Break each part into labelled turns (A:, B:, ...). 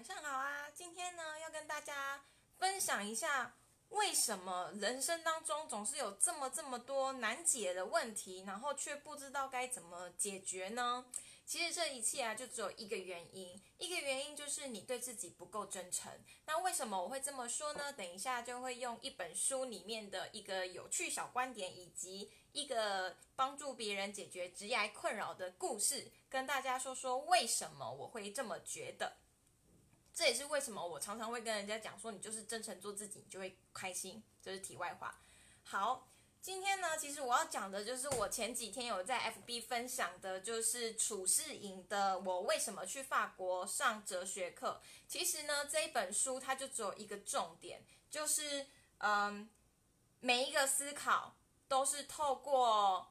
A: 晚上好啊！今天呢，要跟大家分享一下，为什么人生当中总是有这么这么多难解的问题，然后却不知道该怎么解决呢？其实这一切啊，就只有一个原因，一个原因就是你对自己不够真诚。那为什么我会这么说呢？等一下就会用一本书里面的一个有趣小观点，以及一个帮助别人解决职业困扰的故事，跟大家说说为什么我会这么觉得。这也是为什么我常常会跟人家讲说，你就是真诚做自己，你就会开心。这是题外话。好。今天呢，其实我要讲的就是我前几天有在 FB 分享的，就是楚世颖的《我为什么去法国上哲学课》。其实呢，这一本书它就只有一个重点，就是嗯，每一个思考都是透过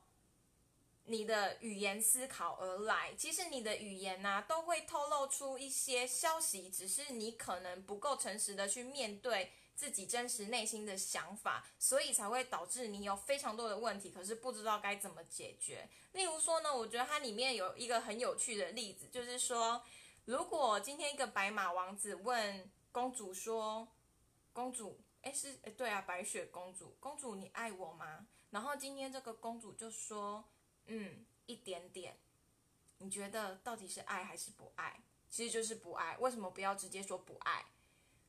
A: 你的语言思考而来。其实你的语言呢，都会透露出一些消息，只是你可能不够诚实的去面对。自己真实内心的想法，所以才会导致你有非常多的问题，可是不知道该怎么解决。例如说呢，我觉得它里面有一个很有趣的例子，就是说，如果今天一个白马王子问公主说：“公主，哎，是哎，对啊，白雪公主，公主你爱我吗？”然后今天这个公主就说：“嗯，一点点。”你觉得到底是爱还是不爱？其实就是不爱。为什么不要直接说不爱？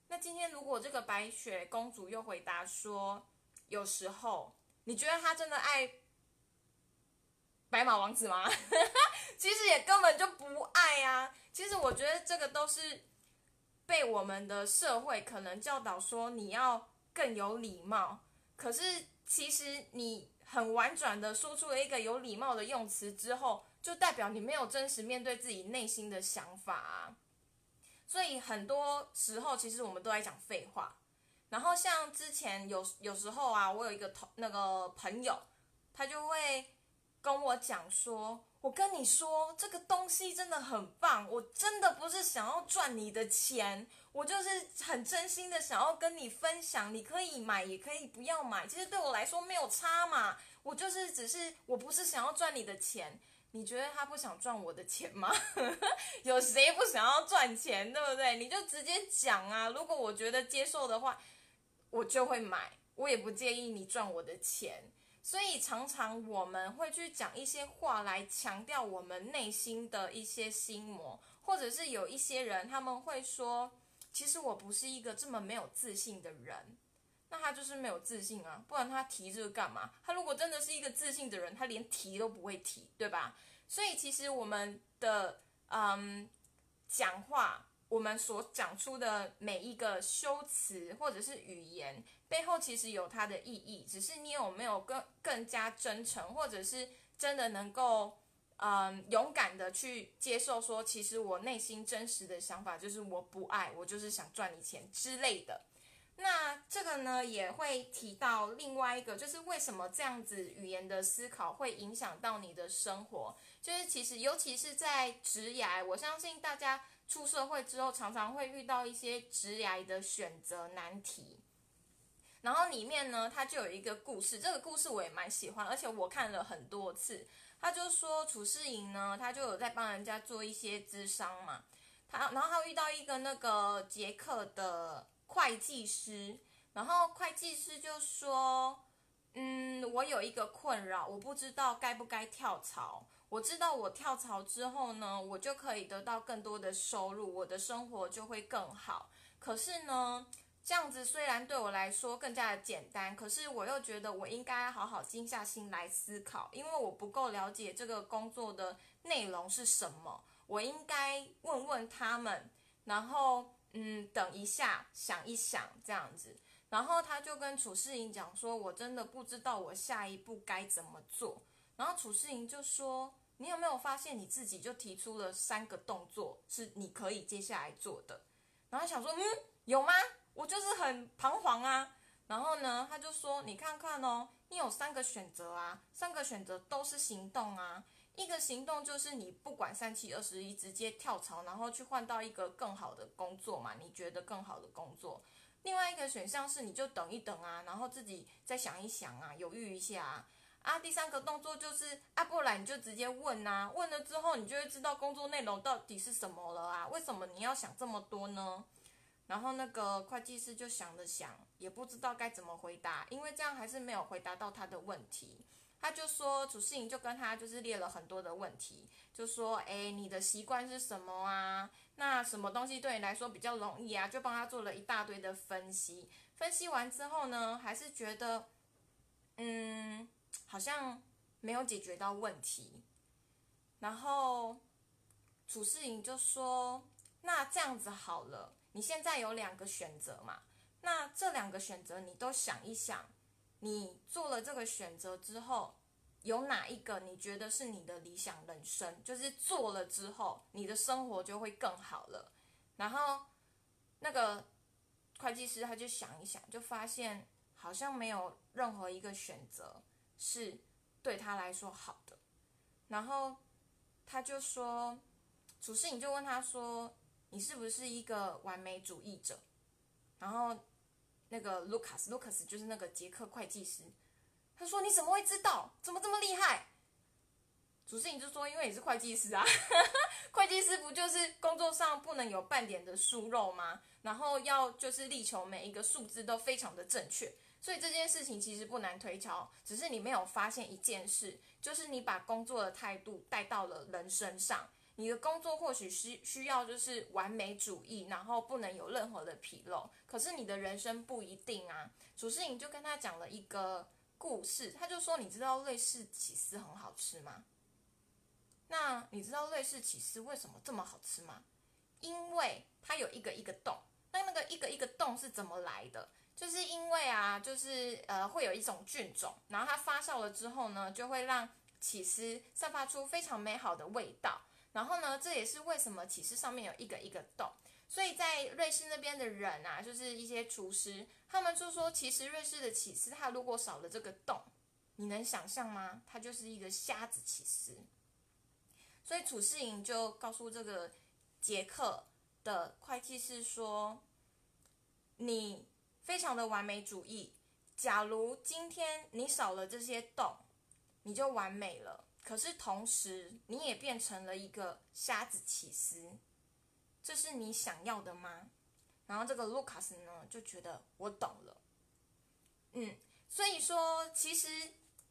A: 那今天如果这个白雪公主又回答说，有时候你觉得她真的爱白马王子吗？其实也根本就不爱啊。其实我觉得这个都是被我们的社会可能教导说你要更有礼貌。可是其实你很婉转的说出了一个有礼貌的用词之后，就代表你没有真实面对自己内心的想法啊。所以很多时候，其实我们都在讲废话。然后像之前有有时候啊，我有一个同那个朋友，他就会跟我讲说：“我跟你说，这个东西真的很棒，我真的不是想要赚你的钱，我就是很真心的想要跟你分享。你可以买，也可以不要买，其实对我来说没有差嘛。我就是只是，我不是想要赚你的钱。”你觉得他不想赚我的钱吗？有谁不想要赚钱，对不对？你就直接讲啊！如果我觉得接受的话，我就会买，我也不介意你赚我的钱。所以常常我们会去讲一些话来强调我们内心的一些心魔，或者是有一些人他们会说，其实我不是一个这么没有自信的人。那他就是没有自信啊，不然他提这个干嘛？他如果真的是一个自信的人，他连提都不会提，对吧？所以其实我们的嗯讲话，我们所讲出的每一个修辞或者是语言背后，其实有它的意义，只是你有没有更更加真诚，或者是真的能够嗯勇敢的去接受，说其实我内心真实的想法就是我不爱，我就是想赚你钱之类的。那这个呢，也会提到另外一个，就是为什么这样子语言的思考会影响到你的生活？就是其实，尤其是在职涯，我相信大家出社会之后，常常会遇到一些职涯的选择难题。然后里面呢，它就有一个故事，这个故事我也蛮喜欢，而且我看了很多次。他就说，楚世莹呢，他就有在帮人家做一些咨商嘛，他然后他遇到一个那个捷克的。会计师，然后会计师就说：“嗯，我有一个困扰，我不知道该不该跳槽。我知道我跳槽之后呢，我就可以得到更多的收入，我的生活就会更好。可是呢，这样子虽然对我来说更加的简单，可是我又觉得我应该好好静下心来思考，因为我不够了解这个工作的内容是什么，我应该问问他们，然后。”嗯，等一下，想一想这样子，然后他就跟楚世莹讲说：“我真的不知道我下一步该怎么做。”然后楚世莹就说：“你有没有发现你自己就提出了三个动作是你可以接下来做的？”然后想说：“嗯，有吗？我就是很彷徨啊。”然后呢，他就说：“你看看哦，你有三个选择啊，三个选择都是行动啊。”一个行动就是你不管三七二十一，直接跳槽，然后去换到一个更好的工作嘛？你觉得更好的工作。另外一个选项是你就等一等啊，然后自己再想一想啊，犹豫一下啊。啊，第三个动作就是啊，不然你就直接问啊，问了之后你就会知道工作内容到底是什么了啊？为什么你要想这么多呢？然后那个会计师就想了想，也不知道该怎么回答，因为这样还是没有回答到他的问题。他就说，主事营就跟他就是列了很多的问题，就说，哎，你的习惯是什么啊？那什么东西对你来说比较容易啊？就帮他做了一大堆的分析。分析完之后呢，还是觉得，嗯，好像没有解决到问题。然后主事营就说，那这样子好了。你现在有两个选择嘛？那这两个选择你都想一想，你做了这个选择之后，有哪一个你觉得是你的理想人生？就是做了之后，你的生活就会更好了。然后那个会计师他就想一想，就发现好像没有任何一个选择是对他来说好的。然后他就说，主事你就问他说。你是不是一个完美主义者？然后那个卢卡斯，卢卡斯就是那个杰克会计师，他说：“你怎么会知道？怎么这么厉害？”主持人就说：“因为你是会计师啊，会计师不就是工作上不能有半点的疏漏吗？然后要就是力求每一个数字都非常的正确，所以这件事情其实不难推敲，只是你没有发现一件事，就是你把工作的态度带到了人身上。”你的工作或许需需要就是完美主义，然后不能有任何的纰漏。可是你的人生不一定啊。主持人就跟他讲了一个故事，他就说：“你知道瑞士起司很好吃吗？那你知道瑞士起司为什么这么好吃吗？因为它有一个一个洞。那那个一个一个洞是怎么来的？就是因为啊，就是呃，会有一种菌种，然后它发酵了之后呢，就会让起司散发出非常美好的味道。”然后呢，这也是为什么起司上面有一个一个洞。所以在瑞士那边的人啊，就是一些厨师，他们就说，其实瑞士的起司它如果少了这个洞，你能想象吗？它就是一个瞎子起司。所以楚世颖就告诉这个杰克的会计师说：“你非常的完美主义，假如今天你少了这些洞，你就完美了。”可是同时，你也变成了一个瞎子起司，这是你想要的吗？然后这个卢卡斯呢，就觉得我懂了。嗯，所以说，其实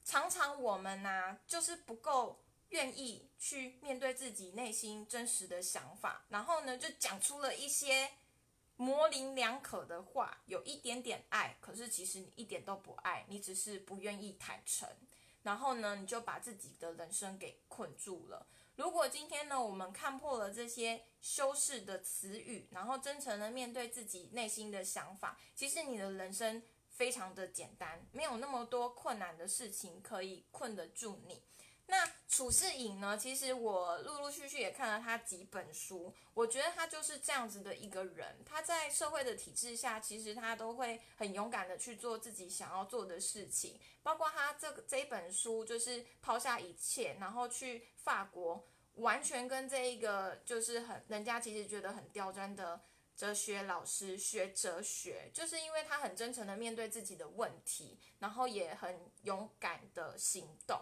A: 常常我们呢，就是不够愿意去面对自己内心真实的想法，然后呢，就讲出了一些模棱两可的话，有一点点爱，可是其实你一点都不爱，你只是不愿意坦诚。然后呢，你就把自己的人生给困住了。如果今天呢，我们看破了这些修饰的词语，然后真诚的面对自己内心的想法，其实你的人生非常的简单，没有那么多困难的事情可以困得住你。那楚世颖呢？其实我陆陆续续也看了他几本书，我觉得他就是这样子的一个人。他在社会的体制下，其实他都会很勇敢的去做自己想要做的事情。包括他这这一本书，就是抛下一切，然后去法国，完全跟这一个就是很人家其实觉得很刁钻的哲学老师学哲学，就是因为他很真诚的面对自己的问题，然后也很勇敢的行动。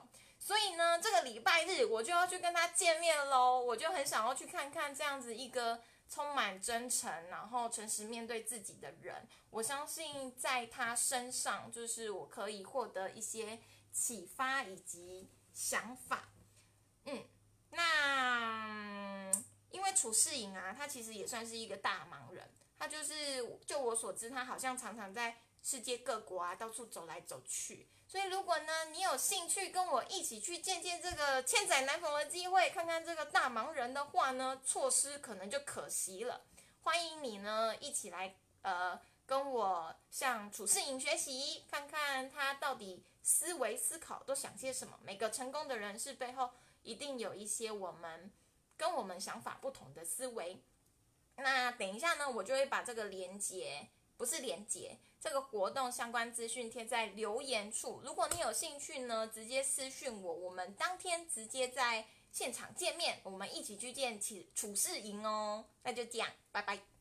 A: 所以呢，这个礼拜日我就要去跟他见面喽。我就很想要去看看这样子一个充满真诚，然后诚实面对自己的人。我相信在他身上，就是我可以获得一些启发以及想法。嗯，那因为楚世颖啊，他其实也算是一个大忙人。他就是就我所知，他好像常常在世界各国啊到处走来走去。所以，如果呢，你有兴趣跟我一起去见见这个千载难逢的机会，看看这个大忙人的话呢，错失可能就可惜了。欢迎你呢，一起来呃，跟我向楚世颖学习，看看他到底思维思考都想些什么。每个成功的人士背后，一定有一些我们跟我们想法不同的思维。那等一下呢，我就会把这个连接。不是连接这个活动相关资讯贴在留言处，如果你有兴趣呢，直接私讯我，我们当天直接在现场见面，我们一起去见起处事营哦。那就这样，拜拜。